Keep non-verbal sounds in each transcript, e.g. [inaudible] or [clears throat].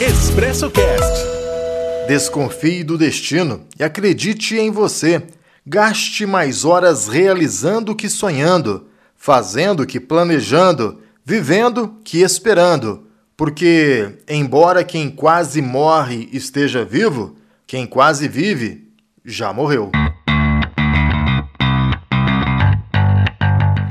Expresso Cast. Desconfie do destino e acredite em você. Gaste mais horas realizando que sonhando, fazendo que planejando, vivendo que esperando. Porque, embora quem quase morre esteja vivo, quem quase vive já morreu.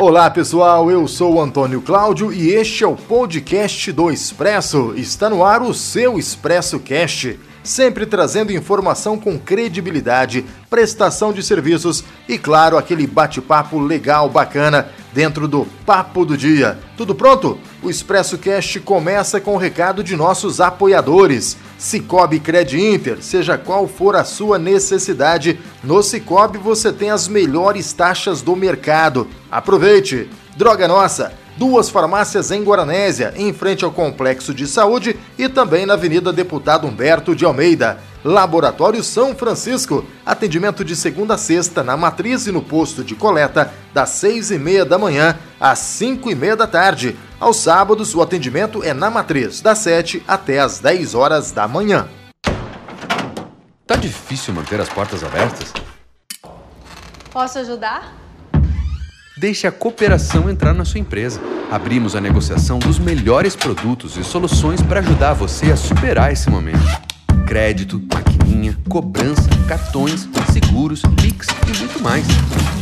Olá pessoal, eu sou o Antônio Cláudio e este é o podcast do Expresso. Está no ar o seu Expresso Cast, sempre trazendo informação com credibilidade, prestação de serviços e, claro, aquele bate-papo legal, bacana dentro do Papo do Dia. Tudo pronto? O Expresso Cast começa com o recado de nossos apoiadores. Cicobi Cred Inter, seja qual for a sua necessidade, no Cicobi você tem as melhores taxas do mercado. Aproveite! Droga Nossa, duas farmácias em Guaranésia, em frente ao Complexo de Saúde e também na Avenida Deputado Humberto de Almeida. Laboratório São Francisco, atendimento de segunda a sexta na matriz e no posto de coleta, das seis e meia da manhã às cinco e meia da tarde. Aos sábados, o atendimento é na matriz, das 7 até as 10 horas da manhã. Tá difícil manter as portas abertas? Posso ajudar? Deixe a cooperação entrar na sua empresa. Abrimos a negociação dos melhores produtos e soluções para ajudar você a superar esse momento. Crédito, maquininha, cobrança, cartões, seguros, Pix e muito mais.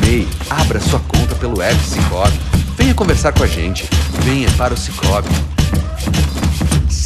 MEI, abra sua conta pelo app Cicobi. Venha conversar com a gente. Venha para o Cicobi.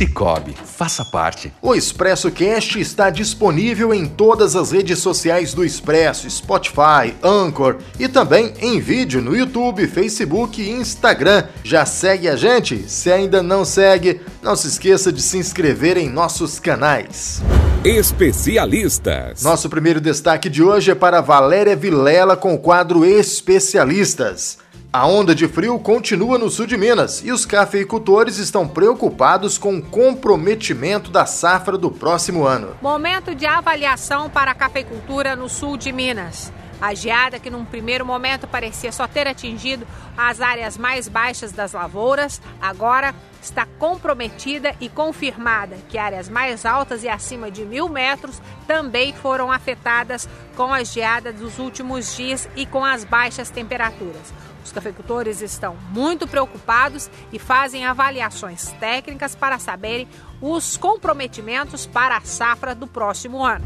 Cicobi, faça parte. O Expresso Cast está disponível em todas as redes sociais do Expresso, Spotify, Anchor e também em vídeo no YouTube, Facebook e Instagram. Já segue a gente? Se ainda não segue, não se esqueça de se inscrever em nossos canais. Especialistas. Nosso primeiro destaque de hoje é para Valéria Vilela com o quadro Especialistas. A onda de frio continua no sul de Minas e os cafeicultores estão preocupados com o comprometimento da safra do próximo ano. Momento de avaliação para a cafeicultura no sul de Minas. A geada, que num primeiro momento parecia só ter atingido as áreas mais baixas das lavouras, agora está comprometida e confirmada que áreas mais altas e acima de mil metros também foram afetadas com as geadas dos últimos dias e com as baixas temperaturas. Os cafeicultores estão muito preocupados e fazem avaliações técnicas para saberem os comprometimentos para a safra do próximo ano.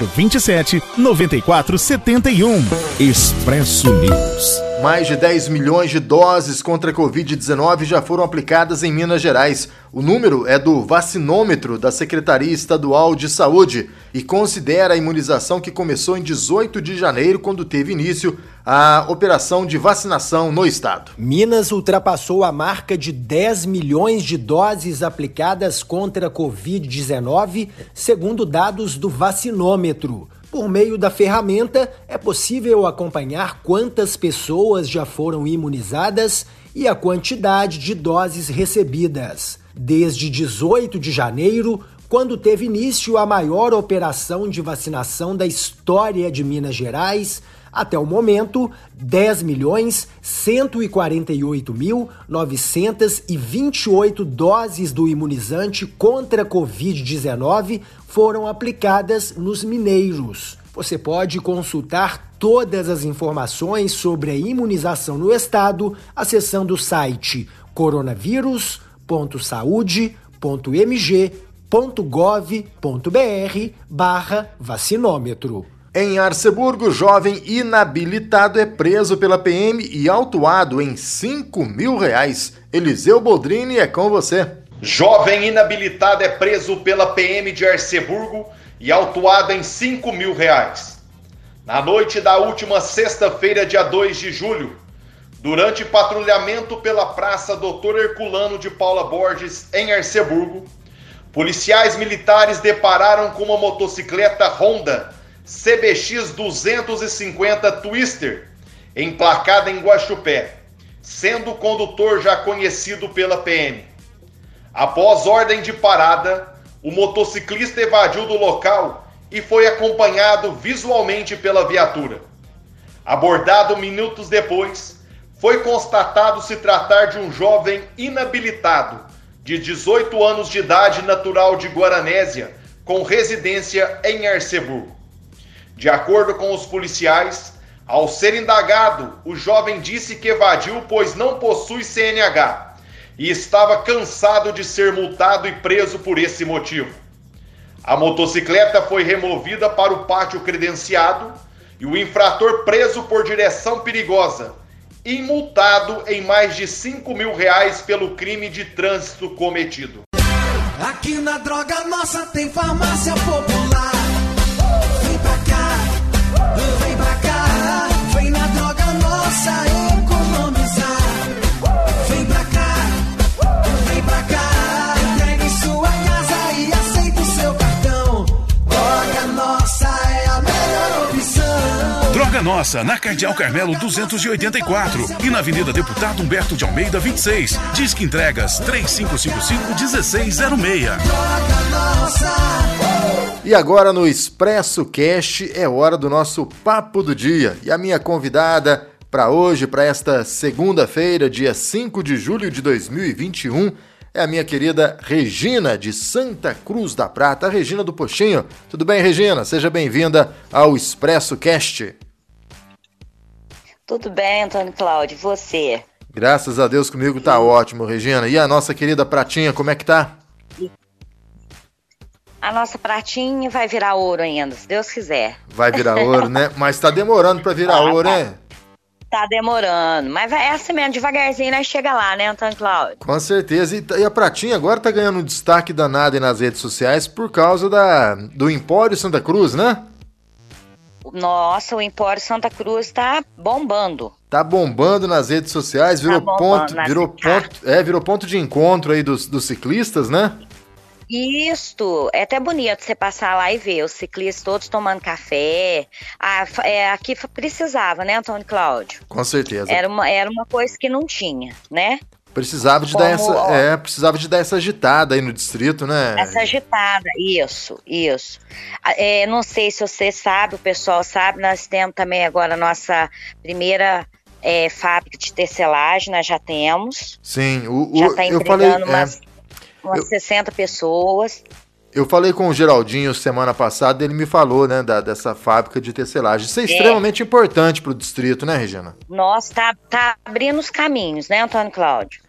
27 94 71. Expresso News. Mais de 10 milhões de doses contra a Covid-19 já foram aplicadas em Minas Gerais. O número é do vacinômetro da Secretaria Estadual de Saúde e considera a imunização que começou em 18 de janeiro, quando teve início a operação de vacinação no estado. Minas ultrapassou a marca de 10 milhões de doses aplicadas contra a Covid-19, segundo dados do vacinômetro. Por meio da ferramenta, é possível acompanhar quantas pessoas já foram imunizadas e a quantidade de doses recebidas. Desde 18 de janeiro, quando teve início a maior operação de vacinação da história de Minas Gerais, até o momento, 10 milhões 148 mil 928 doses do imunizante contra a Covid-19 foram aplicadas nos mineiros. Você pode consultar todas as informações sobre a imunização no estado acessando o site coronavírus.saude.mg.gov.br barra vacinômetro. Em Arceburgo, jovem inabilitado é preso pela PM e autuado em 5 mil reais. Eliseu Boldrini é com você. Jovem inabilitado é preso pela PM de Arceburgo e autuado em 5 mil reais. Na noite da última sexta-feira, dia 2 de julho, durante patrulhamento pela Praça Doutor Herculano de Paula Borges, em Arceburgo, policiais militares depararam com uma motocicleta Honda CBX 250 Twister, emplacada em Guaxupé, sendo o condutor já conhecido pela PM. Após ordem de parada, o motociclista evadiu do local e foi acompanhado visualmente pela viatura. Abordado minutos depois, foi constatado se tratar de um jovem inabilitado, de 18 anos de idade, natural de Guaranésia, com residência em Arceburgo. De acordo com os policiais, ao ser indagado, o jovem disse que evadiu pois não possui CNH e estava cansado de ser multado e preso por esse motivo. A motocicleta foi removida para o pátio credenciado e o infrator preso por direção perigosa e multado em mais de 5 mil reais pelo crime de trânsito cometido. Aqui na Droga Nossa tem farmácia popular. Nossa, na Cardeal Carmelo 284 e na Avenida Deputado Humberto de Almeida 26. Disque entregas 3555-1606. Droga Nossa. E agora no Expresso Cast é hora do nosso papo do dia. E a minha convidada para hoje, para esta segunda-feira, dia 5 de julho de 2021, é a minha querida Regina de Santa Cruz da Prata, Regina do Poxinho. Tudo bem, Regina? Seja bem-vinda ao Expresso Cast. Tudo bem, Antônio Cláudio, e você? Graças a Deus comigo tá ótimo, Regina. E a nossa querida Pratinha, como é que tá? A nossa pratinha vai virar ouro ainda, se Deus quiser. Vai virar ouro, né? [laughs] Mas tá demorando para virar Ah, ouro, tá. hein? Tá demorando, mas é assim mesmo, devagarzinho nós chega lá, né, Antônio Cláudio? Com certeza. E, e a Pratinha agora tá ganhando um destaque danado nas redes sociais por causa da, do Empório Santa Cruz, né? Nossa, o Empório Santa Cruz tá bombando. Tá bombando nas redes sociais, virou bombando ponto, virou tá. ponto, é, virou ponto de encontro aí dos, dos ciclistas, né? Isto, é até bonito você passar lá e ver os ciclistas todos tomando café. Ah, é, aqui precisava, né, Antônio Cláudio? Com certeza. Era uma, era uma coisa que não tinha, né? Precisava de dar Como, essa, ó. é, precisava de dar essa agitada aí no distrito, né? Essa agitada, isso, isso. É, não sei se você sabe, o pessoal sabe, nós temos também agora a nossa primeira é, fábrica de tecelagem, nós já temos. Sim, o, o- Já está eu falei, empregando é, umas, umas eu- 60 pessoas. Eu falei com o Geraldinho semana passada, ele me falou, né, da, dessa fábrica de tecelagem. Isso é, É. extremamente importante pro distrito, né, Regina? Nossa, tá, tá abrindo os caminhos, né, Antônio Cláudio?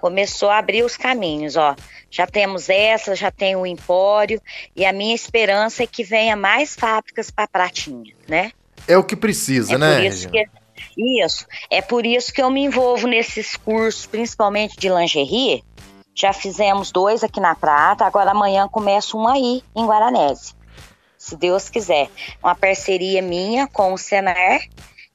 Começou a abrir os caminhos, ó. Já temos essa, já tem o Empório, e a minha esperança é que venha mais fábricas para Pratinha, né? É o que precisa, É né, por isso Regina? que isso, é por isso que eu me envolvo nesses cursos, principalmente de lingerie. Já fizemos dois aqui na Prata, agora amanhã começa um aí em Guaranese. Se Deus quiser. Uma parceria minha com o Senar.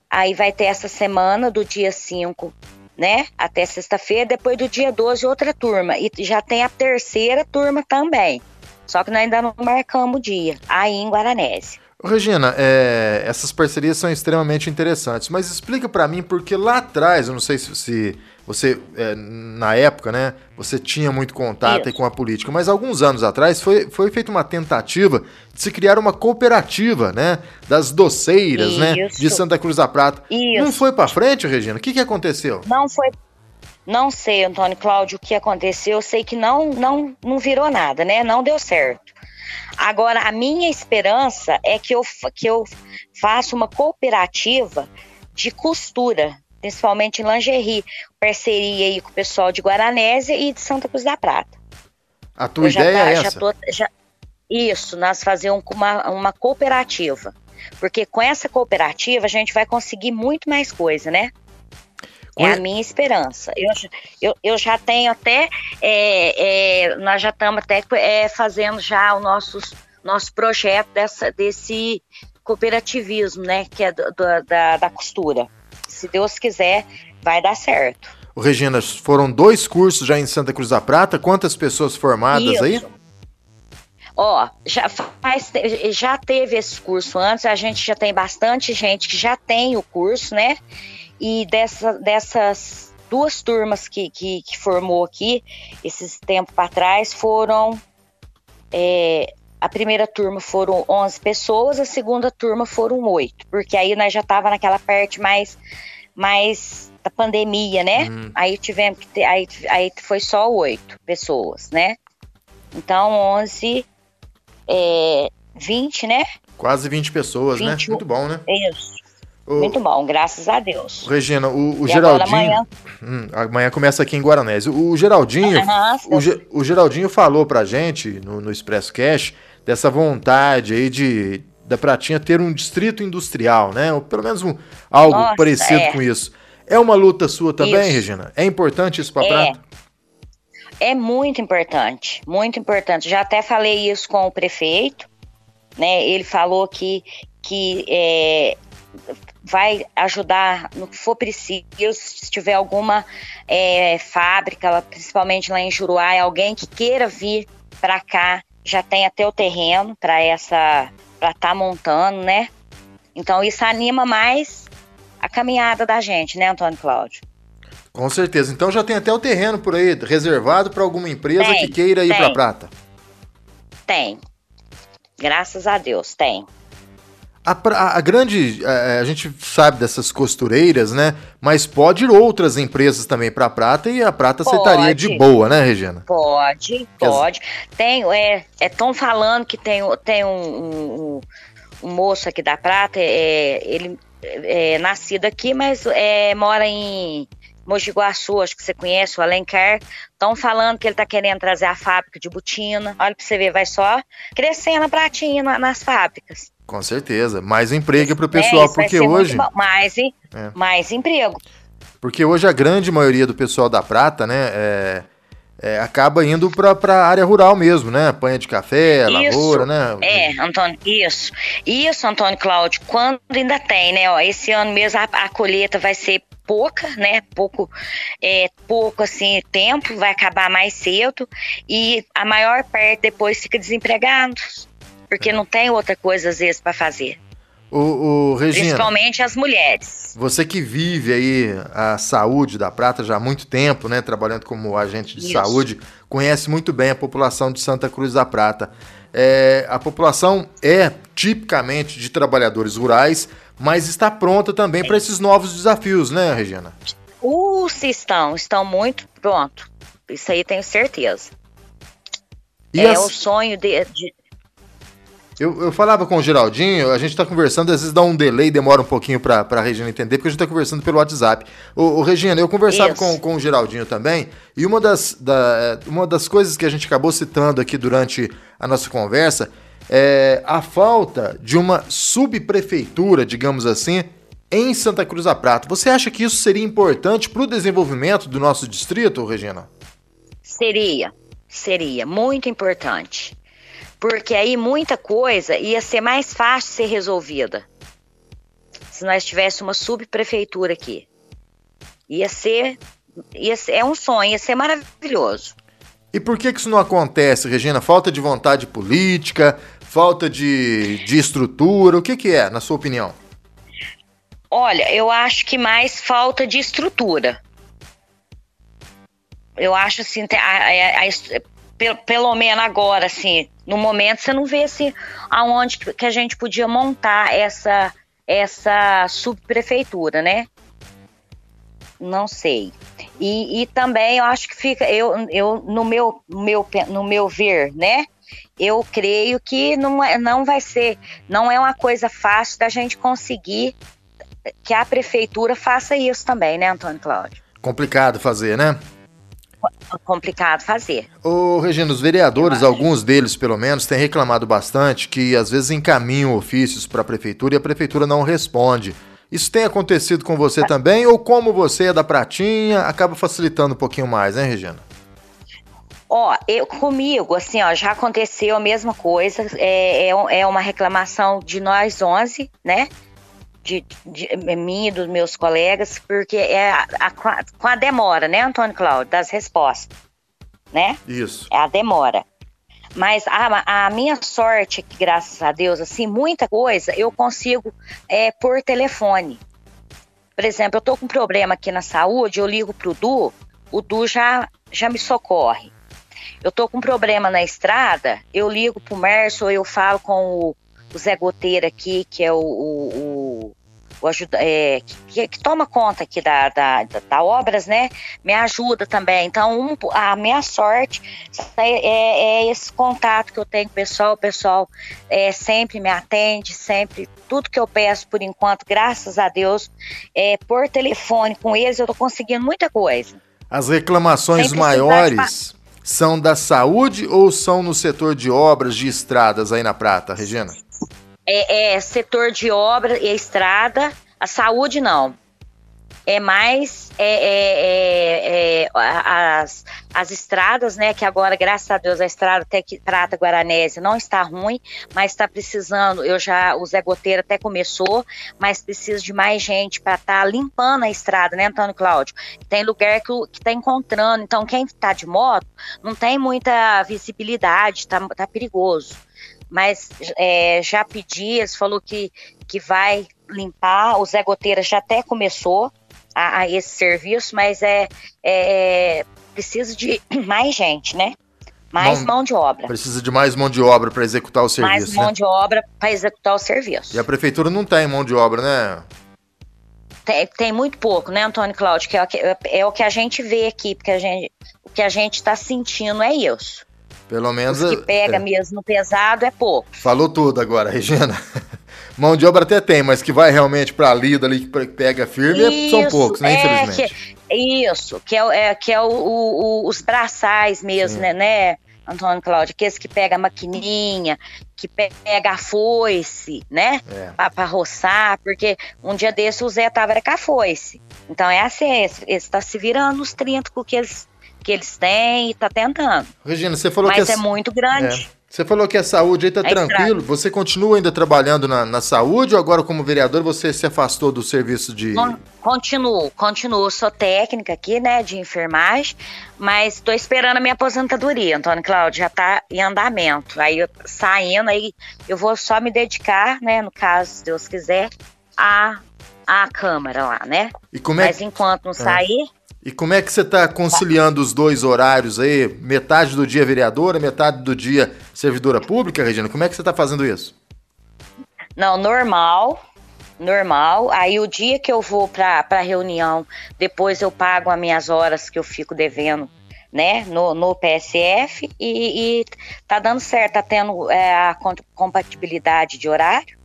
Aí vai ter essa semana do dia 5, né? Até sexta-feira, depois do dia 12 outra turma. E já tem a terceira turma também. Só que nós ainda não marcamos o dia, aí em Guaranese. Regina, é, essas parcerias são extremamente interessantes, mas explica pra mim porque lá atrás, eu não sei se, se você, é, na época, né, você tinha muito contato com a política, mas alguns anos atrás foi, foi feita uma tentativa de se criar uma cooperativa, né, das doceiras, né, Isso. de Santa Cruz da Prata. Isso. Não foi pra frente, Regina? O que, que aconteceu? Não foi. Não sei, Antônio Cláudio, o que aconteceu. Eu sei que não, não, não virou nada, né? Não deu certo. Agora, a minha esperança é que eu, que eu faça uma cooperativa de costura, principalmente em lingerie, parceria aí com o pessoal de Guaranésia e de Santa Cruz da Prata. A tua Eu já ideia tá- é já essa? tô- já- isso, nós fazer um- uma, uma cooperativa. Porque com essa cooperativa a gente vai conseguir muito mais coisa, né? É a minha esperança. Eu, já- eu, eu já tenho até. é, é, nós já estamos até é, fazendo já o nosso, nosso projeto dessa, desse cooperativismo, né? Que é do- do- da, da costura. Se Deus quiser, vai dar certo. Ô, Regina, foram dois cursos já em Santa Cruz da Prata, quantas pessoas formadas aí? Isso. Ó, já faz, já teve esse curso antes, a gente já tem bastante gente que já tem o curso, né? E dessa, dessas duas turmas que, que, que formou aqui, esses tempos para trás, foram. É, a primeira turma foram 11 pessoas, a segunda turma foram oito, porque aí nós já tava naquela parte mais, mais da pandemia, né? Hum. Aí tivemos que ter, aí, aí foi só oito pessoas, né? Então 11 é, 20, né? Quase 20 pessoas, 20, né? Muito bom, né? Isso. O... Muito bom, graças a Deus. Regina, o, o Geraldinho. Amanhã... Hum, amanhã começa aqui em Guaranés. O, o Geraldinho. Uhum, o, Ge, o, Geraldinho falou pra gente no, no Expresso Cash dessa vontade aí de da Pratinha ter um distrito industrial, né? Ou pelo menos um, algo Nossa, parecido é. com isso. É uma luta sua também, isso. Regina? É importante isso para é. Prata? É muito importante, muito importante. Já até falei isso com o prefeito, né? Ele falou que, que é, vai ajudar no que for preciso, se tiver alguma é, fábrica, principalmente lá em Juruá, alguém que queira vir para cá, já tem até o terreno para essa, para estar tá montando, né? Então isso anima mais a caminhada da gente, né, Antônio Cláudio? Com certeza. Então já tem até o terreno por aí reservado para alguma empresa tem, que queira ir para Prata. Tem. Graças a Deus, tem. A, a, a, grande. A, a, gente sabe dessas costureiras, né? Mas pode ir outras empresas também para Prata e a Prata pode. aceitaria de boa, né, Regina? Pode, pode. Tem, é, estão é, falando que tem, tem um, um, um, moço aqui da Prata, é, ele é nascido aqui, mas é, mora em Mogi Guaçu, acho que você conhece, o Alencar, estão falando que ele está querendo trazer a fábrica de botina. Olha para você ver, vai só crescendo a pratinha nas fábricas. Com certeza. Mais emprego para o pessoal, é, porque hoje. Mais, é. mais emprego. Porque hoje a grande maioria do pessoal da Prata, né, é, é, acaba indo para a área rural mesmo, né? Panha de café, lavoura, né? É, Antônio, isso. Isso, Antônio Cláudio, quando ainda tem, né? Ó, esse ano mesmo a, a colheita vai ser pouca, né? Pouco, é, pouco assim tempo, vai acabar mais cedo e a maior parte depois fica desempregado, porque é. não tem outra coisa às vezes para fazer. O, o Regina, Principalmente as mulheres. Você que vive aí a saúde da Prata já há muito tempo, né? Trabalhando como agente de Isso. saúde, conhece muito bem a população de Santa Cruz da Prata. É, a população é tipicamente de trabalhadores rurais, mas está pronta também para esses novos desafios, né, Regina? Uh, se estão, estão muito pronto. Isso aí tenho certeza. E é as... o sonho de, de... Eu, eu falava com o Geraldinho, a gente está conversando, às vezes dá um delay, demora um pouquinho para a Regina entender, porque a gente está conversando pelo WhatsApp. O, Regina, eu conversava com, com o Geraldinho também, e uma das, da, uma das coisas que a gente acabou citando aqui durante a nossa conversa é, a falta de uma subprefeitura, digamos assim, em Santa Cruz da Prata. Você acha que isso seria importante para o desenvolvimento do nosso distrito, Regina? Seria, seria muito importante. Porque aí muita coisa ia ser mais fácil de ser resolvida. Se nós tivéssemos uma subprefeitura aqui. Ia ser, ia ser. É um sonho, ia ser maravilhoso. E por que, que isso não acontece, Regina? Falta de vontade política, falta de, de estrutura? O que, que é, na sua opinião? Olha, eu acho que mais falta de estrutura. Eu acho assim, a, a, a, pelo, pelo menos agora, assim, no momento você não vê assim, aonde que a gente podia montar essa, essa subprefeitura, né? Não sei. E, e também eu acho que fica, eu, eu no meu, meu, no meu ver, né? eu creio que não, é, não vai ser, não é uma coisa fácil da gente conseguir que a prefeitura faça isso também, né, Antônio Cláudio? Complicado fazer, né? Complicado fazer. Ô, Regina, os vereadores, alguns deles pelo menos, têm reclamado bastante que às vezes encaminham ofícios para a prefeitura e a prefeitura não responde. Isso tem acontecido com você também ou como você é da Pratinha, acaba facilitando um pouquinho mais, né, Regina? Ó, eu, comigo, assim, ó, já aconteceu a mesma coisa. É, é, é uma reclamação de nós 11, né? De, de, de mim e dos meus colegas, porque é a, a, com a demora, né, Antônio Cláudio, das respostas, né? Isso. É a demora. Mas a, a, minha sorte é que, graças a Deus, assim, muita coisa eu consigo é, por telefone. Por exemplo, eu tô com um problema aqui na saúde, eu ligo pro Du, o Du já, já me socorre. Eu tô com um problema na estrada, eu ligo pro Mércio, eu falo com o, o Zé Goteiro aqui, que é o, o, o ajuda, é, que, que, toma conta aqui da, da, da, da, obras, né? Me ajuda também. Então, um, a minha sorte é, é, é, esse contato que eu tenho com o pessoal. O pessoal é, sempre me atende, sempre. Tudo que eu peço por enquanto, graças a Deus, é, por telefone com eles, eu tô conseguindo muita coisa. As reclamações maiores são da saúde ou são no setor de obras de estradas aí na Prata, Regina? É, é setor de obra e estrada, a saúde não. É mais é, é, é, é as, as estradas, né? Que agora, graças a Deus, a estrada até que Prata Guaranese não está ruim, mas está precisando. Eu já, o Zé Goteiro até começou, mas precisa de mais gente para estar tá limpando a estrada, né, Antônio Cláudio? Tem lugar que está encontrando. Então, quem está de moto não tem muita visibilidade, está tá perigoso mas é, já pedi, eles falou que, que vai limpar, o Zé Goteira já até começou a, a esse serviço, mas é, é, é precisa de [clears throat] mais gente, né? Mais mão, mão, de obra. Precisa de mais mão de obra para executar o serviço. Mais mão né? de obra para executar o serviço. E a prefeitura não tem mão de obra, né? Tem, tem muito pouco, né, Antônio Cláudio? Que é, o que, é o que a gente vê aqui, porque a gente, o que a gente está sentindo é isso. Pelo menos. Os que pega é. mesmo pesado é pouco. Falou tudo agora, [laughs] Regina. Mão de obra até tem, mas que vai realmente para a lida ali, que pega firme, isso, são poucos, né? É, infelizmente. Que, isso, que é, é que é o, o, os braçais mesmo, né, né, Antônio Cláudio? Aqueles que pega a maquininha, que pega a foice, né? É. Pra roçar, porque um dia desse o Zé tava com a foice. Então é assim, esse, esse tá se virando nos 30 com que eles que eles têm e tá tentando. Regina, você falou Mas que. Mas é muito grande. É. Você falou que a saúde aí tá é tranquilo. Você continua ainda trabalhando na, na, saúde ou agora, como vereador, você se afastou do serviço de. Continuo, continuo. Sou técnica aqui, né, de enfermagem, mas estou esperando a minha aposentadoria, Antônio Cláudio. Já tá em andamento. Aí eu, saindo, aí eu vou só me dedicar, né, no caso, se Deus quiser, a, a Câmara lá, né? E como é Mas enquanto não é. E como é que você está conciliando os dois horários aí? Metade do dia vereadora, metade do dia servidora pública, Regina? Como é que você está fazendo isso? Não, normal, normal. Aí o dia que eu vou para a reunião, depois eu pago as minhas horas que eu fico devendo, né, no, no PSF e, e tá dando certo, tá tendo é, a compatibilidade de horário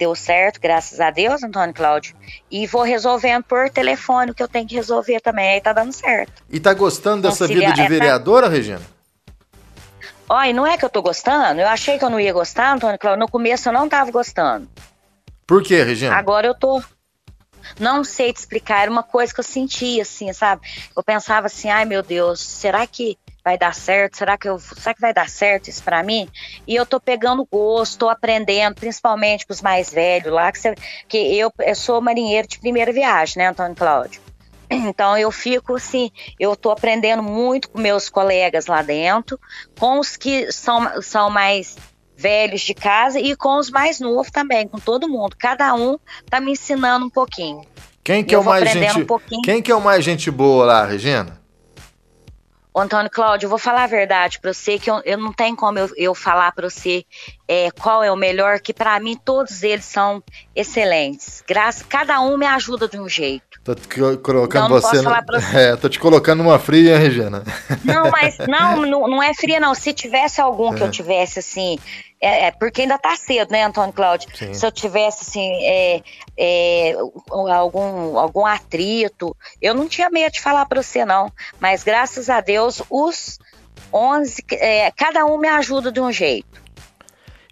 deu certo, graças a Deus, Antônio Cláudio. E vou resolvendo por telefone o que eu tenho que resolver também, aí tá dando certo. E tá gostando dessa vida de vereadora, é, tá... Regina? Olha, não é que eu tô gostando, eu achei que eu não ia gostar, Antônio Cláudio, no começo eu não tava gostando. Por quê, Regina? Agora eu tô. Não sei te explicar, era uma coisa que eu sentia, assim, sabe? Eu pensava assim, ai meu Deus, será que vai dar certo? Será que eu, será que vai dar certo isso para mim? E eu tô pegando gosto, tô aprendendo, principalmente com os mais velhos lá, que, você, que eu, eu sou marinheiro de primeira viagem, né, Antônio Cláudio? [clears throat] Então eu fico assim, eu tô aprendendo muito com meus colegas lá dentro, com os que são, são mais velhos de casa e com os mais novos também, com todo mundo. Cada um tá me ensinando um pouquinho. Quem que é o mais gente, um Quem que é o mais gente boa lá, Regina? Antônio Cláudio, eu vou falar a verdade para você, que eu, eu, não tenho como eu, eu falar para você é, qual é o melhor, que para mim todos eles são excelentes. Graças, cada um me ajuda de um jeito. Tô te colocando então, você. No... [laughs] É, tô te colocando numa fria, Regina. Não, mas [laughs] não, não, não é fria, não. Se tivesse algum é. que eu tivesse assim, é, é, porque ainda está cedo, né, Antônio Cláudio? Sim. Se eu tivesse, assim, é, é, algum, algum atrito, eu não tinha medo de falar para você, não. Mas graças a Deus, os 11, é, cada um me ajuda de um jeito.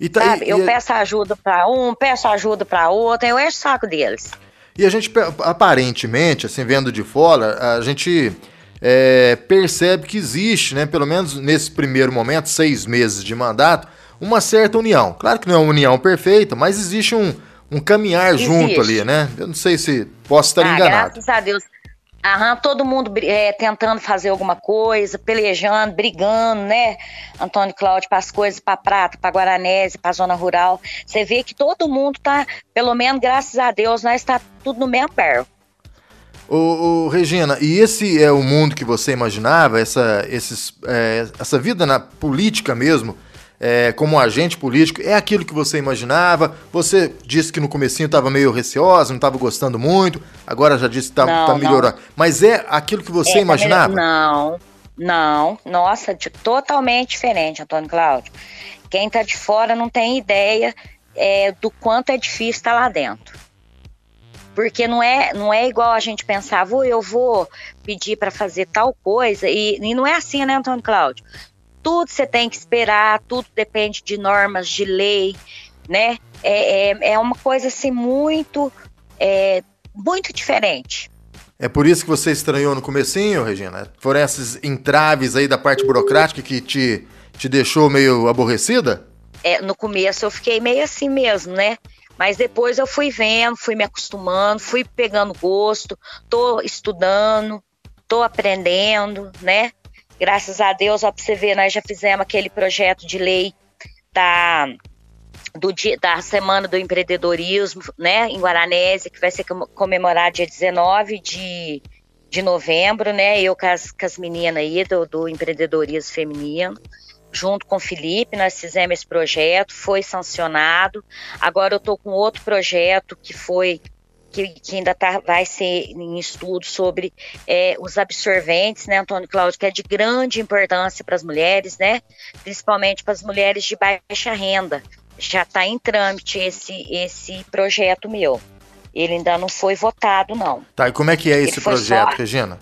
E tá, sabe? E, eu peço ajuda para um, peço ajuda para outro, eu encho o saco deles. E a gente, aparentemente, assim, vendo de fora, a gente é, percebe que existe, né, pelo menos nesse primeiro momento, seis meses de mandato, uma certa união. Claro que não é uma união perfeita, mas existe um, um caminhar existe. junto ali, né? Eu não sei se posso estar ah, enganado. Graças a Deus. Aham, todo mundo é, tentando fazer alguma coisa, pelejando, brigando, né? Antônio Cláudio, para as coisas, para Prata, para Guaranese, para zona rural. Você vê que todo mundo tá, pelo menos graças a Deus, nós está tudo no mesmo pé. Ô, ô, Regina, e esse é o mundo que você imaginava? Essa, esses, é, essa vida na política mesmo? É, como agente político, é aquilo que você imaginava? Você disse que no comecinho estava meio receosa, não estava gostando muito, agora já disse que está tá melhorando. Mas é aquilo que você é, imaginava? Tá não, não. Nossa, de, totalmente diferente, Antônio Cláudio. Quem está de fora não tem ideia é, do quanto é difícil estar tá lá dentro. Porque não é, não é igual a gente pensava, eu vou pedir para fazer tal coisa, e, e não é assim, né, Antônio Cláudio? Tudo você tem que esperar, tudo depende de normas, de lei, né? É, é, é uma coisa assim muito, é, muito diferente. É por isso que você estranhou no comecinho, Regina? Foram esses entraves aí da parte burocrática que te, te deixou meio aborrecida? É, no começo eu fiquei meio assim mesmo, né? Mas depois eu fui vendo, fui me acostumando, fui pegando gosto, tô estudando, tô aprendendo, né? Graças a Deus, ó, pra você ver, nós já fizemos aquele projeto de lei da, do dia, da Semana do Empreendedorismo, né, em Guaranese, que vai ser comemorado dia 19 de, de novembro, né, eu com as, com as meninas aí do, do empreendedorismo feminino, junto com o Felipe, nós fizemos esse projeto, foi sancionado, agora eu estou com outro projeto que foi que, que ainda tá, vai ser em estudo sobre é, os absorventes, né, Antônio Cláudio, que é de grande importância para as mulheres, né, principalmente para as mulheres de baixa renda. Já está em trâmite esse, esse projeto meu. Ele ainda não foi votado, não. Tá, e como é que é esse projeto, só... Regina?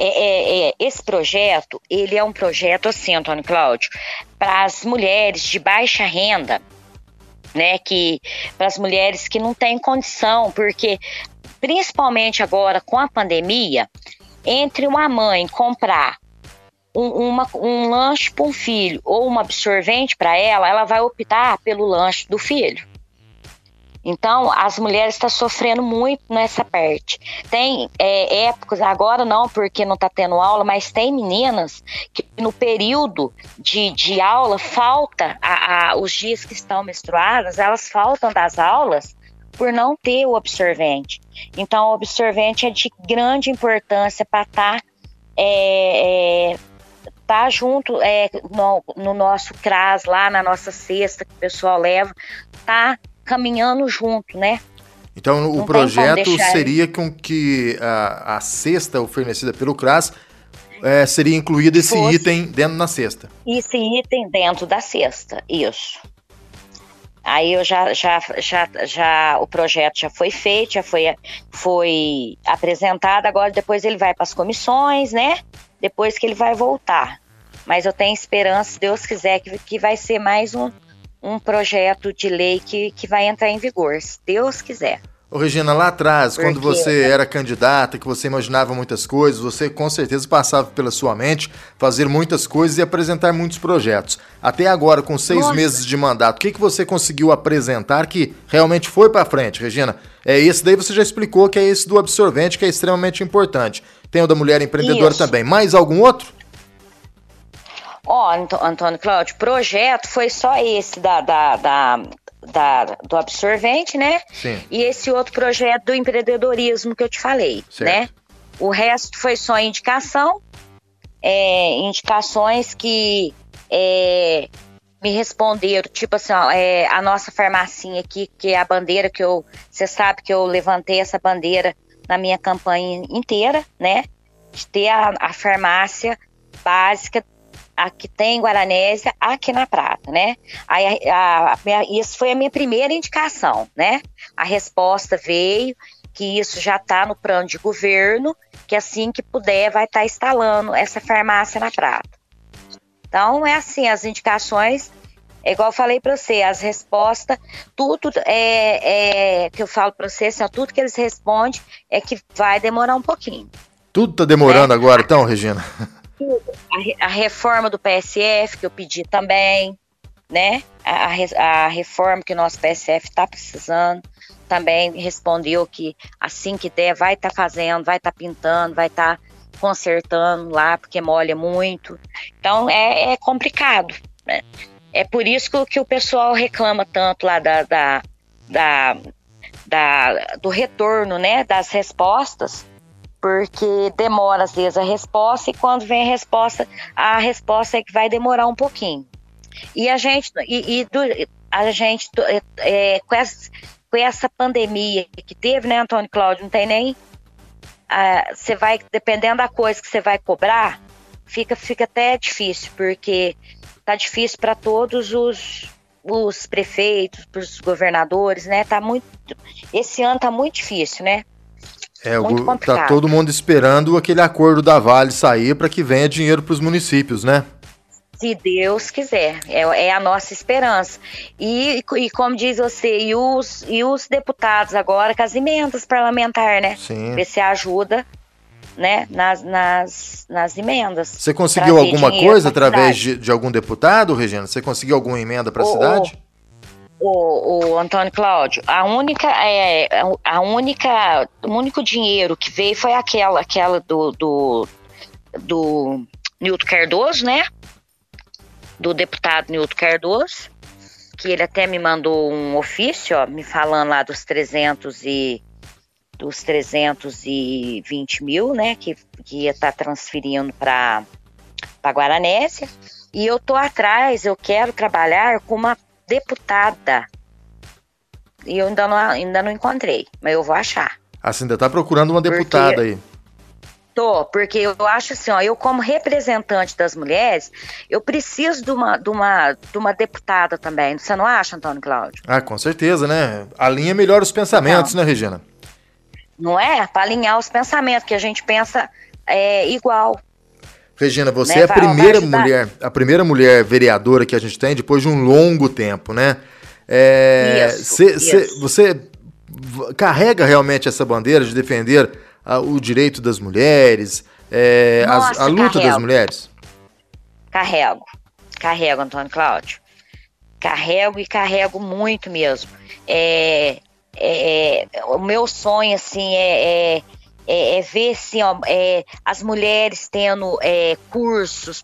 É, é, é, esse projeto, ele é um projeto assim, Antônio Cláudio, para as mulheres de baixa renda, né? Que para as mulheres que não têm condição, porque principalmente agora com a pandemia, entre uma mãe comprar um, uma, um lanche para um filho ou um absorvente para ela, ela vai optar pelo lanche do filho. Então, as mulheres estão tá sofrendo muito nessa parte. Tem é, épocas, agora não, porque não está tendo aula, mas tem meninas que no período de, de aula falta, a, a, os dias que estão menstruadas, elas faltam das aulas por não ter o absorvente. Então, o absorvente é de grande importância para estar tá, é, é, tá junto é, no, no, nosso CRAS, lá na nossa cesta que o pessoal leva, tá caminhando junto, né? Então o Não projeto seria com que a, a cesta fornecida pelo CRAS é, seria incluído esse Fosse item dentro da cesta. Esse item dentro da cesta, isso. Aí eu já, já, já, já o projeto já foi feito, já foi, foi apresentado, agora depois ele vai para as comissões, né? Depois que ele vai voltar. Mas eu tenho esperança, se Deus quiser, que, que vai ser mais um, um projeto de lei que, que vai entrar em vigor, se Deus quiser. Ô Regina, lá atrás, Porque... quando você era candidata, que você imaginava muitas coisas, você com certeza passava pela sua mente fazer muitas coisas e apresentar muitos projetos. Até agora, com seis Nossa. meses de mandato, o que, que você conseguiu apresentar que realmente foi para frente, Regina? É esse daí você já explicou que é esse do absorvente, que é extremamente importante. Tem o da mulher empreendedora Isso. também. Mais algum outro? Ó, oh, Antônio Cláudio, projeto foi só esse da, da, da, da, do absorvente, né? Sim. E esse outro projeto do empreendedorismo que eu te falei, certo. né? O resto foi só indicação, é, indicações que é, me responderam, tipo assim, ó, é, a nossa farmacinha aqui, que é a bandeira que eu, você sabe que eu levantei essa bandeira na minha campanha inteira, né? De ter a, a farmácia básica aqui tem Guaranésia, aqui na Prata, né? Aí, a, a, a, isso foi a minha primeira indicação, né? A resposta veio que isso já está no plano de governo, que assim que puder vai estar tá instalando essa farmácia na Prata. Então, é assim, as indicações, é igual eu falei para você, as respostas, tudo é, é que eu falo para você, assim, tudo que eles respondem é que vai demorar um pouquinho. Tudo tá demorando né? agora, então, Regina? [laughs] A, a reforma do PSF, que eu pedi também, né? A, a reforma que o nosso PSF está precisando. Também respondeu que assim que der, vai estar tá fazendo, vai estar tá pintando, vai estar tá consertando lá, porque molha muito. Então é, é complicado. Né? É por isso que, que, o pessoal reclama tanto lá da, da, da, da, do retorno né, das respostas, porque demora às vezes a resposta e quando vem a resposta, a resposta é que vai demorar um pouquinho. E a gente, e, e a gente é, com, essa, com essa pandemia que teve, né, Antônio Cláudio, não tem nem você vai, dependendo da coisa que você vai cobrar, fica, fica até difícil, porque tá difícil para todos os, os prefeitos, para os governadores, né? Tá muito, esse ano tá muito difícil, né? É, muito o, tá todo mundo esperando aquele acordo da Vale sair para que venha dinheiro para os municípios, né? Se Deus quiser, é, é a nossa esperança. E, e, como diz você, e os, e os deputados agora com as emendas parlamentares, né? Sim. Ver se ajuda né, nas, nas, nas emendas. Você conseguiu alguma coisa através de, de, algum deputado, Regina? Você conseguiu alguma emenda para a cidade? O, o, Antônio Cláudio, a única, é, a única, o único dinheiro que veio foi aquela, aquela do, do, do Nilton Cardoso, né? do deputado Nilton Cardoso, que ele até me mandou um ofício, ó, me falando lá dos 300 e dos 320 mil, né, que, que ia estar tá transferindo para para Guaranésia. E eu tô atrás, eu quero trabalhar com uma deputada. E eu ainda não, ainda não encontrei, mas eu vou achar. Ah, você ainda tá procurando uma deputada Porque... aí. Tô, porque eu acho assim, ó, eu como representante das mulheres, eu preciso de uma, de uma, de uma deputada também. Você não acha, Antônio Cláudio? Ah, com certeza, né? Alinha melhor os pensamentos, não. né, Regina? Não é? Para alinhar os pensamentos, que a gente pensa é, igual. Regina, você né? é a primeira mulher, a primeira mulher vereadora que a gente tem depois de um longo tempo, né? É, isso, cê, cê, isso. Você carrega realmente essa bandeira de defender a, o direito das mulheres, é, Nossa, a, a luta carrego. das mulheres? Carrego, carrego, Antônio Cláudio. Carrego e carrego muito mesmo. É, é, é o meu sonho, assim, é, é, é, ver assim, ó, é, as mulheres tendo é, cursos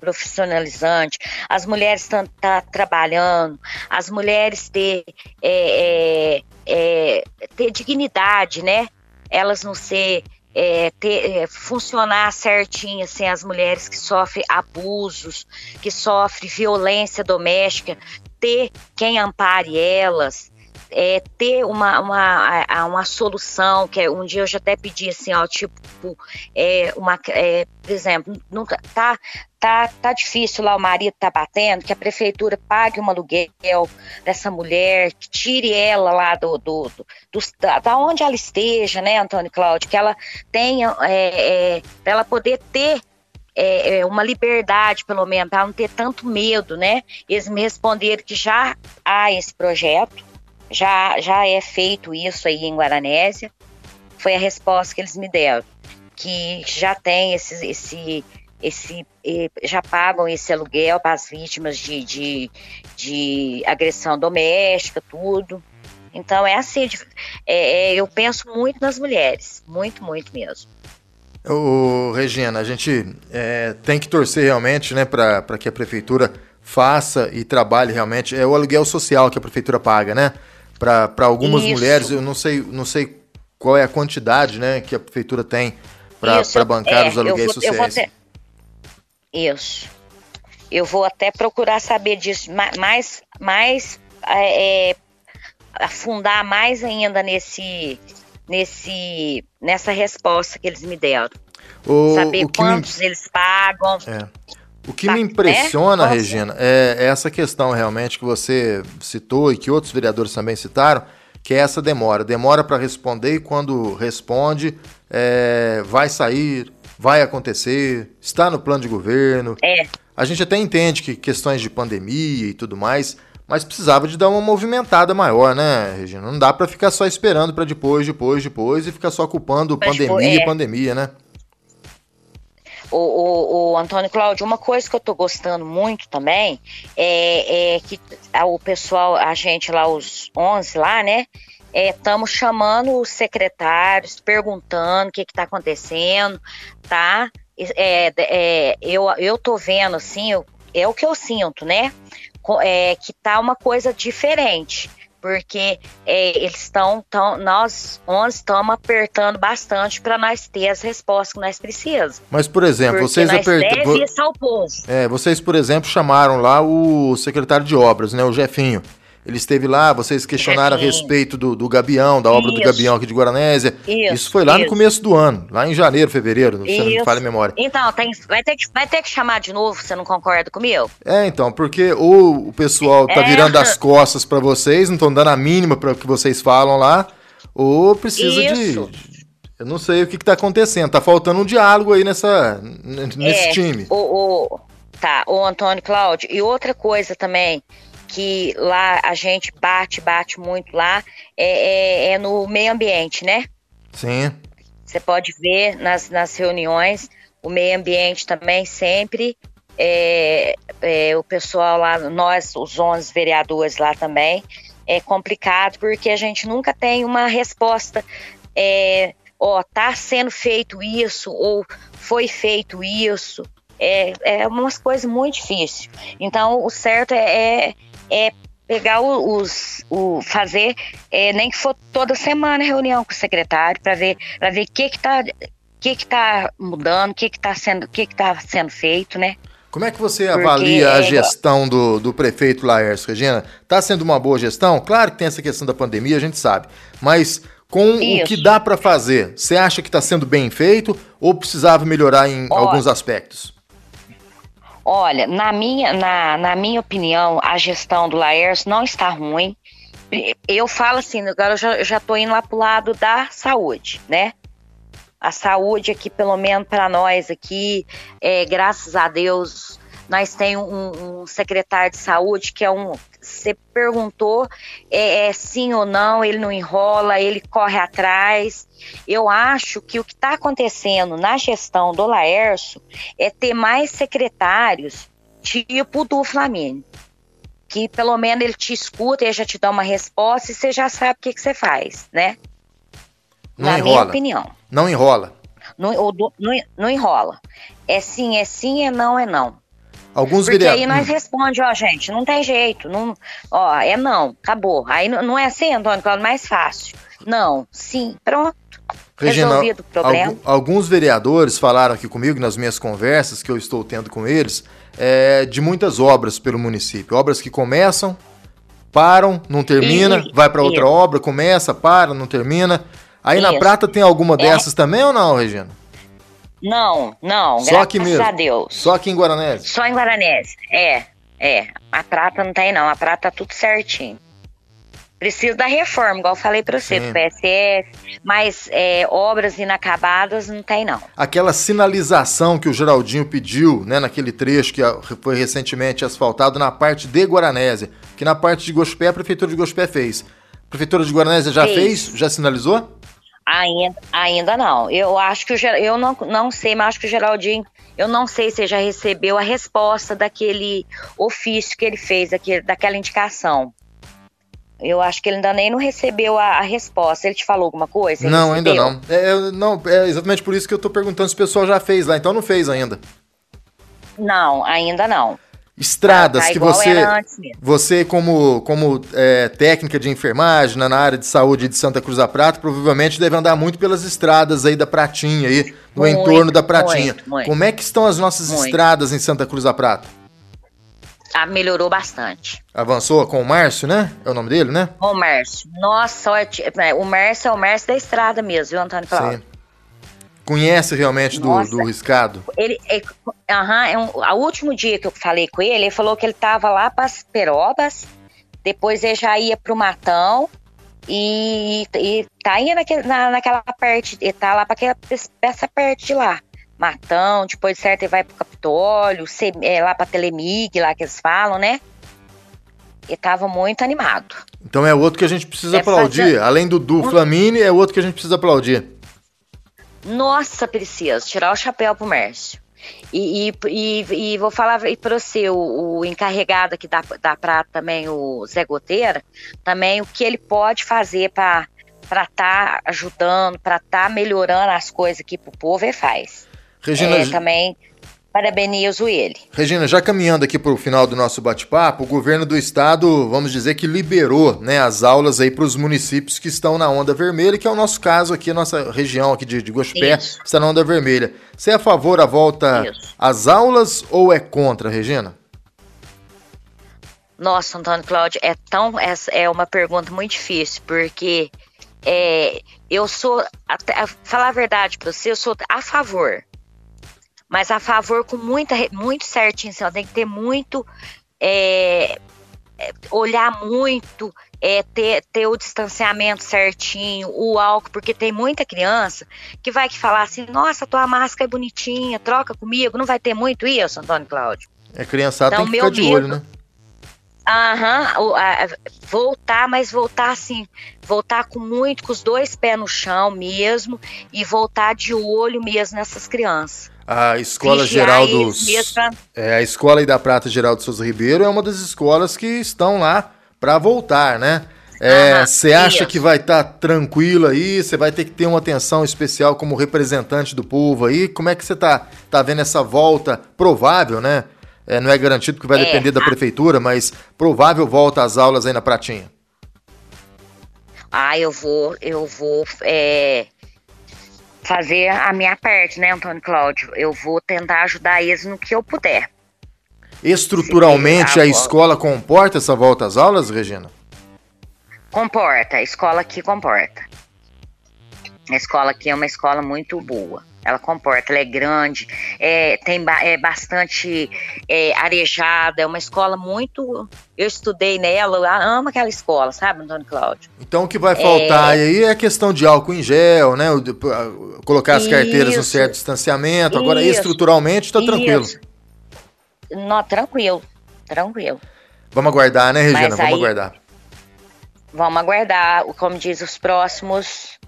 profissionalizantes, as mulheres estão tá trabalhando, as mulheres ter, é, é, ter dignidade, né? elas não ser é, ter, é, funcionar certinho assim, as mulheres que sofrem abusos, que sofrem violência doméstica, ter quem ampare elas, é, ter uma, uma, uma solução, que é, um dia eu já até pedi assim, ó, tipo, é, uma, é, por exemplo, nunca, tá, tá, tá difícil lá, o marido tá batendo, que a prefeitura pague um aluguel dessa mulher, que tire ela lá do, do, do, do da, da, onde ela esteja, né, Antônio Cláudio, que ela tenha, é, é, ela poder ter é, é, uma liberdade, pelo menos, para não ter tanto medo, né? Eles me responderam que já há esse projeto, já, já é feito isso aí em Guaranésia. Foi a resposta que eles me deram, que já tem esse, esse, esse já pagam esse aluguel para as vítimas de, de, de, agressão doméstica, tudo. Então é assim, é, é, eu penso muito nas mulheres, muito, muito mesmo. Ô, Regina, a gente é, tem que torcer realmente né, para que a prefeitura faça e trabalhe realmente. É o aluguel social que a prefeitura paga, né? Para algumas Isso. mulheres, eu não sei, não sei qual é a quantidade né, que a prefeitura tem para bancar é, os aluguéis vou, sociais. Ter... Isso. Eu vou até procurar saber disso mais, mais é, é, afundar mais ainda nesse, nesse, nessa resposta que eles me deram. O, saber o quantos me... eles pagam. É. O que me impressiona, né? Regina, é, é essa questão realmente que você citou e que outros vereadores também citaram, que é essa demora. Demora para responder e quando responde, é, vai sair, vai acontecer, está no plano de governo. É. A gente até entende que questões de pandemia e tudo mais, mas precisava de dar uma movimentada maior, né, Regina? Não dá para ficar só esperando para depois, depois, depois e ficar só culpando mas, pandemia é. pandemia, né? O, o, o Antônio Cláudio, uma coisa que eu tô gostando muito também é, é que o pessoal, a gente lá, os 11 lá, né? Estamos é, chamando os secretários, perguntando o que está acontecendo, tá? É, é, eu, eu tô vendo, assim, eu, é o que eu sinto, né? É, que tá uma coisa diferente porque é, eles estão, nós 11 estamos apertando bastante para nós ter as respostas que nós precisamos. Mas, por exemplo, porque vocês apertaram. É, vocês, por exemplo, chamaram lá o secretário de obras, né, o Jefinho. Ele esteve lá, vocês questionaram a respeito do, do Gabião, da obra isso. do Gabião aqui de Guaranésia. Isso, isso foi lá isso. no começo do ano, lá em janeiro, fevereiro, se não me falha a memória. Então, tem, vai, ter que, vai ter que chamar de novo, você não concorda comigo? É, então, porque ou o pessoal tá é. virando as [laughs] costas para vocês, não estão dando a mínima para o que vocês falam lá, ou precisa de, Eu não sei o que, que tá acontecendo, tá faltando um diálogo aí nessa, nesse é, time. O, o, tá, o Antônio Cláudio, e outra coisa também que lá a gente bate, bate muito lá, é, é, é no meio ambiente, né? Sim. Você pode ver nas, nas reuniões, o meio ambiente também sempre, é, é, o pessoal lá, nós, os 11 vereadores lá também, é complicado porque a gente nunca tem uma resposta, é, ó, tá sendo feito isso, ou foi feito isso, é, é umas coisas muito difíceis. Então, o certo é, é é pegar os, o fazer é, nem que for toda semana reunião com o secretário para ver para ver o que que tá que que tá mudando, o que que tá sendo, que que tá sendo feito, né? Como é que você Porque avalia a é gestão do, do prefeito Laércio, Regina? Tá sendo uma boa gestão? Claro que tem essa questão da pandemia, a gente sabe. Mas com Isso. o que dá para fazer, você acha que está sendo bem feito ou precisava melhorar em alguns aspectos? Olha, na minha, na, na minha opinião, a gestão do Laércio não está ruim. Eu falo assim, agora eu já, tô indo lá pro lado da saúde, né? A saúde aqui, pelo menos para nós aqui, é, graças a Deus, nós temos um, um, secretário de saúde que é um. Você perguntou é, é, sim ou não, ele não enrola, ele corre atrás. Eu acho que o que está acontecendo na gestão do Laércio é ter mais secretários, tipo do Flamengo. Que pelo menos ele te escuta, ele já te dá uma resposta e você já sabe o que, que você faz, né? Não na enrola. minha opinião. Não enrola. Não, não, não enrola. É sim, é sim, é não, é não. Alguns Porque aí nós responde, ó, gente, não tem jeito, não, ó, é não, acabou. Aí não, é assim, Antônio Cláudio, mais fácil. Não, sim, pronto. Regina, resolvido o problema. alguns vereadores falaram aqui comigo nas minhas conversas que eu estou tendo com eles é, de muitas obras pelo município. Obras que começam, param, não termina, isso, vai para outra obra, começa, para, não termina. Aí isso. na Prata tem alguma é. dessas é. também ou não, Regina? Não, não, Só aqui mesmo. a Deus. Só aqui em Guaranese? Só em Guaranese, é, é. A prata não tem não, a prata tá tudo certinho. Precisa da reforma, igual eu falei para você, do PSF, mas é, obras inacabadas não tem não. Aquela sinalização que o Geraldinho pediu, né, naquele trecho que foi recentemente asfaltado na parte de Guaranésia, que na parte de Gospé a Prefeitura de Gospé fez. A Prefeitura de Guaranésia já fez? fez? Já sinalizou? Ainda, ainda não. Eu acho que o eu não, não sei, mas acho que o Geraldinho, eu não sei se já recebeu a resposta daquele ofício que ele fez, daquele, daquela indicação. Eu acho que ele ainda nem não recebeu a, a resposta. Ele te falou alguma coisa? Não, recebeu? ainda não. É, não. É exatamente por isso que eu tô perguntando se o pessoal já fez lá. Então não fez ainda. Não, ainda não. Estradas tá que você, você como, como é, técnica de enfermagem na área de saúde de Santa Cruz da Prata, provavelmente deve andar muito pelas estradas aí da Pratinha, aí, no muito, entorno da Pratinha. Muito, muito, Como é que estão as nossas estradas em Santa Cruz da Prata? Ah, melhorou bastante. Avançou com o Márcio, né? É o nome dele, né? Com o Márcio. Nossa, é, o Márcio é o Márcio da estrada mesmo, viu, Antônio Cláudio? Sim conhece realmente do, do riscado? Ele, é, aham, é um, o último dia que eu falei com ele, ele falou que ele tava lá para as Perobas, depois ele já ia pro Matão e, e tá indo naquele, na, naquela parte, ele tá lá para essa parte de lá. Matão, depois certo ele vai pro Capitólio, é, lá pra Telemig, lá que eles falam, né? Ele tava muito animado. Então é outro que a gente precisa Deve aplaudir. Fazer... Além do do Flamini, é outro que a gente precisa aplaudir. Nossa, preciso tirar o chapéu pro Mércio. E, e, e, e vou falar para você, o, o, encarregado aqui da, da Prata também, o Zé Goteira, também o que ele pode fazer para estar tá ajudando, para estar tá melhorando as coisas aqui pro povo, ele faz. Regina, é, também Parabenizo ele. Regina, já caminhando aqui para o final do nosso bate-papo, o governo do estado, vamos dizer que liberou né, as aulas aí para os municípios que estão na onda vermelha, que é o nosso caso aqui, a nossa região aqui de, de Gospé, está na onda vermelha. Você é a favor da volta Isso. às aulas ou é contra, Regina? Nossa, Antônio Cláudio, é tão é uma pergunta muito difícil, porque é, eu sou, até, falar a verdade para você, eu sou a favor mas a favor com muita, muito certinho, assim, tem que ter muito, é, é, olhar muito, é, ter, ter o distanciamento certinho, o álcool, porque tem muita criança que vai que falar assim, nossa, tua máscara é bonitinha, troca comigo, não vai ter muito isso, Antônio Cláudio? É, criançada então, tem que ficar de olho, né? Aham, voltar, mas voltar assim, voltar com muito, com os dois pés no chão mesmo, e voltar de olho mesmo nessas crianças a escola geral dos é, a escola da Prata Geraldo Souza Ribeiro é uma das escolas que estão lá para voltar, né? Você é, acha que vai estar tá tranquilo aí? Você vai ter que ter uma atenção especial como representante do povo aí? Como é que você tá, tá vendo essa volta provável, né? É, não é garantido que vai é, depender da prefeitura, mas provável volta às aulas aí na Pratinha. Ah, eu vou, eu vou é, fazer a minha parte, né, Antônio Cláudio? Eu vou tentar ajudar eles no que eu puder. Estruturalmente, a escola comporta essa volta às aulas, Regina? Comporta, a escola aqui comporta. A escola aqui é uma escola muito boa. Ela comporta, ela é grande, é, tem é bastante é, arejada, é uma escola muito. Eu estudei nela, eu amo aquela escola, sabe, Antônio Cláudio? Então o que vai faltar é... aí é a questão de álcool em gel, né? Colocar as carteiras no certo distanciamento. Agora, Isso. estruturalmente, está tranquilo. Não, tranquilo, tranquilo. Vamos aguardar, né, Regina? Mas vamos aí, aguardar. Vamos aguardar, como diz, os próximos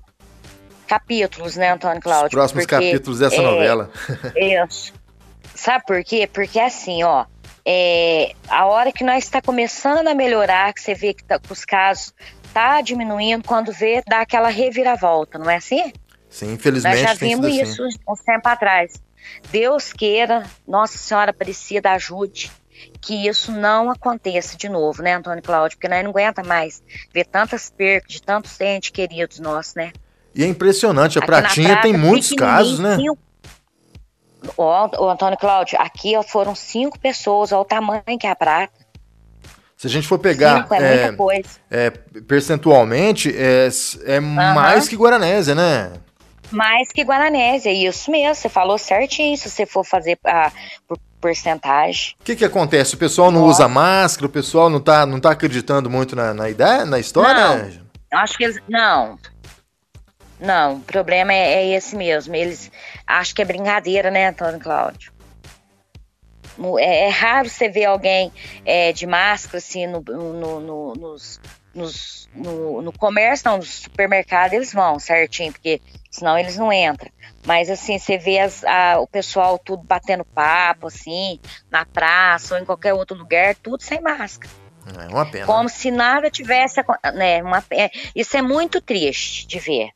capítulos, né, Antônio Cláudio? Os próximos porque, capítulos dessa é, novela. Isso. [laughs] Sabe por quê? Porque assim, ó, é, a hora que nós está começando a melhorar, que você vê que, tá, que os casos tá diminuindo, quando vê, dá aquela reviravolta, não é assim? Sim, infelizmente. Nós já vimos assim. isso assim. um tempo atrás. Deus queira, Nossa Senhora Aparecida ajude que isso não aconteça de novo, né, Antônio Cláudio? Porque nós não aguenta mais ver tantas percas de tantos entes queridos nossos, né? E é impressionante, a aqui Pratinha tem muitos casos, né? O Antônio Cláudio, aqui foram cinco pessoas, olha o tamanho que é a prata. Se a gente for pegar cinco, é, é, é, percentualmente, é, é uhum. mais que Guaranésia, né? Mais que Guaranésia, isso mesmo, você falou certinho, se você for fazer a, por porcentagem. O que que acontece? O pessoal não usa máscara, o pessoal não tá, não tá acreditando muito na, na ideia, na história? Não, acho que eles, não, não, o problema é, é esse mesmo. Eles acham que é brincadeira, né, Antônio Cláudio? É, é raro você ver alguém é, de máscara assim no, no, no, nos, nos, no, no comércio, não, no supermercado eles vão certinho, porque senão eles não entram. Mas assim, você vê as, a, o pessoal tudo batendo papo, assim, na praça ou em qualquer outro lugar, tudo sem máscara. É uma pena. Como se nada tivesse. Né, uma, é, isso é muito triste de ver.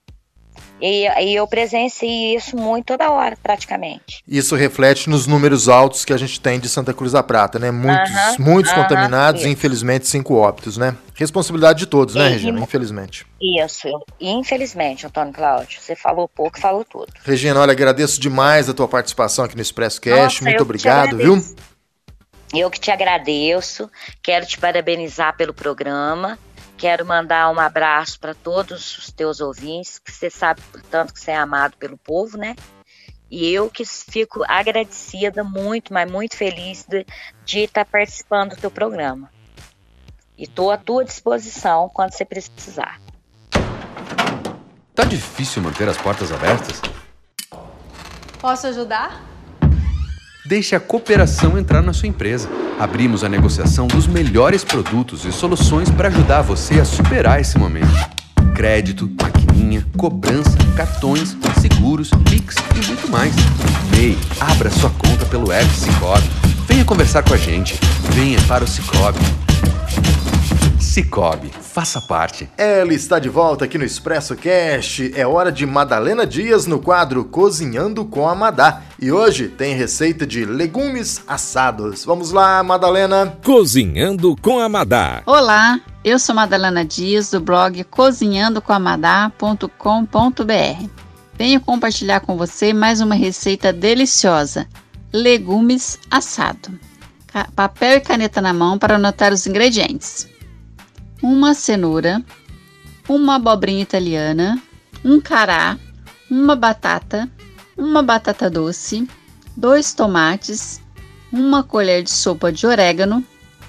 E, e, eu presenciei isso muito toda hora, praticamente. Isso reflete nos números altos que a gente tem de Santa Cruz da Prata, né? Muitos, muitos contaminados isso. e infelizmente cinco óbitos, né? Responsabilidade de todos, né, e, Regina? Infelizmente. Isso, infelizmente, Antônio Cláudio. Você falou pouco, falou tudo. Regina, olha, agradeço demais a tua participação aqui no Expresso Cast. Muito obrigado, viu? Eu que te agradeço, quero te parabenizar pelo programa Quero mandar um abraço para todos os teus ouvintes, que você sabe tanto que você é amado pelo povo, né? E eu que fico agradecida muito, mas muito feliz de, de estar participando do teu programa. E estou à tua disposição quando você precisar. Tá difícil manter as portas abertas? Posso ajudar? Deixe a cooperação entrar na sua empresa. Abrimos a negociação dos melhores produtos e soluções para ajudar você a superar esse momento. Crédito, maquininha cobrança, cartões, seguros, Pix e muito mais. MEI, abra sua conta pelo app Cicobi. Venha conversar com a gente. Venha para o Cicobi. Cicobi, faça parte. Ela está de volta aqui no Expresso Cast. É hora de Madalena Dias no quadro Cozinhando com a Madá. E hoje tem receita de legumes assados. Vamos lá, Madalena. Cozinhando com a Madá. Olá, eu sou Madalena Dias do blog cozinhandocoamadá.com.br. Venho compartilhar com você mais uma receita deliciosa: legumes assado. Papel e caneta na mão para anotar os ingredientes: uma cenoura, uma abobrinha italiana, um cará, uma batata, uma batata doce, dois tomates, uma colher de sopa de orégano,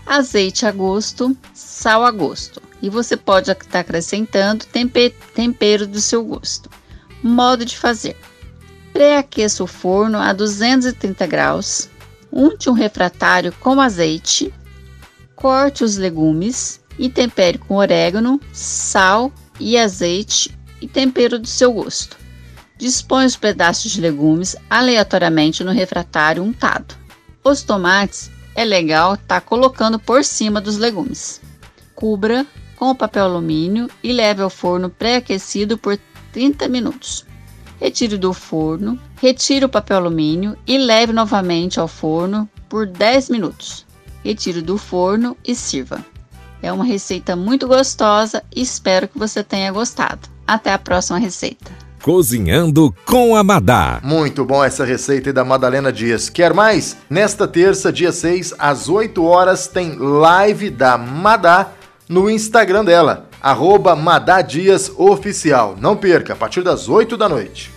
azeite a gosto, sal a gosto. E você pode estar acrescentando tempe- tempero do seu gosto. Modo de fazer: pré-aqueça o forno a 230 graus, unte um refratário com azeite, corte os legumes e tempere com orégano, sal e azeite e tempero do seu gosto. Dispõe os pedaços de legumes aleatoriamente no refratário untado. Os tomates é legal estar colocando por cima dos legumes. Cubra com papel alumínio e leve ao forno pré-aquecido por 30 minutos. Retire do forno, retire o papel alumínio e leve novamente ao forno por 10 minutos. Retire do forno e sirva. É uma receita muito gostosa e espero que você tenha gostado. Até a próxima receita. Cozinhando com a Madá. Muito bom essa receita aí da Madalena Dias. Quer mais? Nesta terça, dia 6, às 8 horas, tem live da Madá no Instagram dela, arroba Madá Dias Oficial. Não perca, a partir das 8 da noite.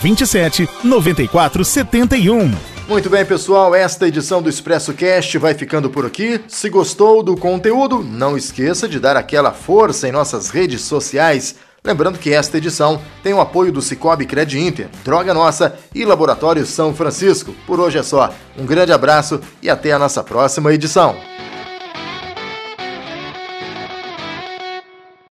27 94 71. Muito bem, pessoal, esta edição do Expresso Cast vai ficando por aqui. Se gostou do conteúdo, não esqueça de dar aquela força em nossas redes sociais. Lembrando que esta edição tem o apoio do Cicobi Cred Inter, Droga Nossa e Laboratório São Francisco. Por hoje é só. Um grande abraço e até a nossa próxima edição.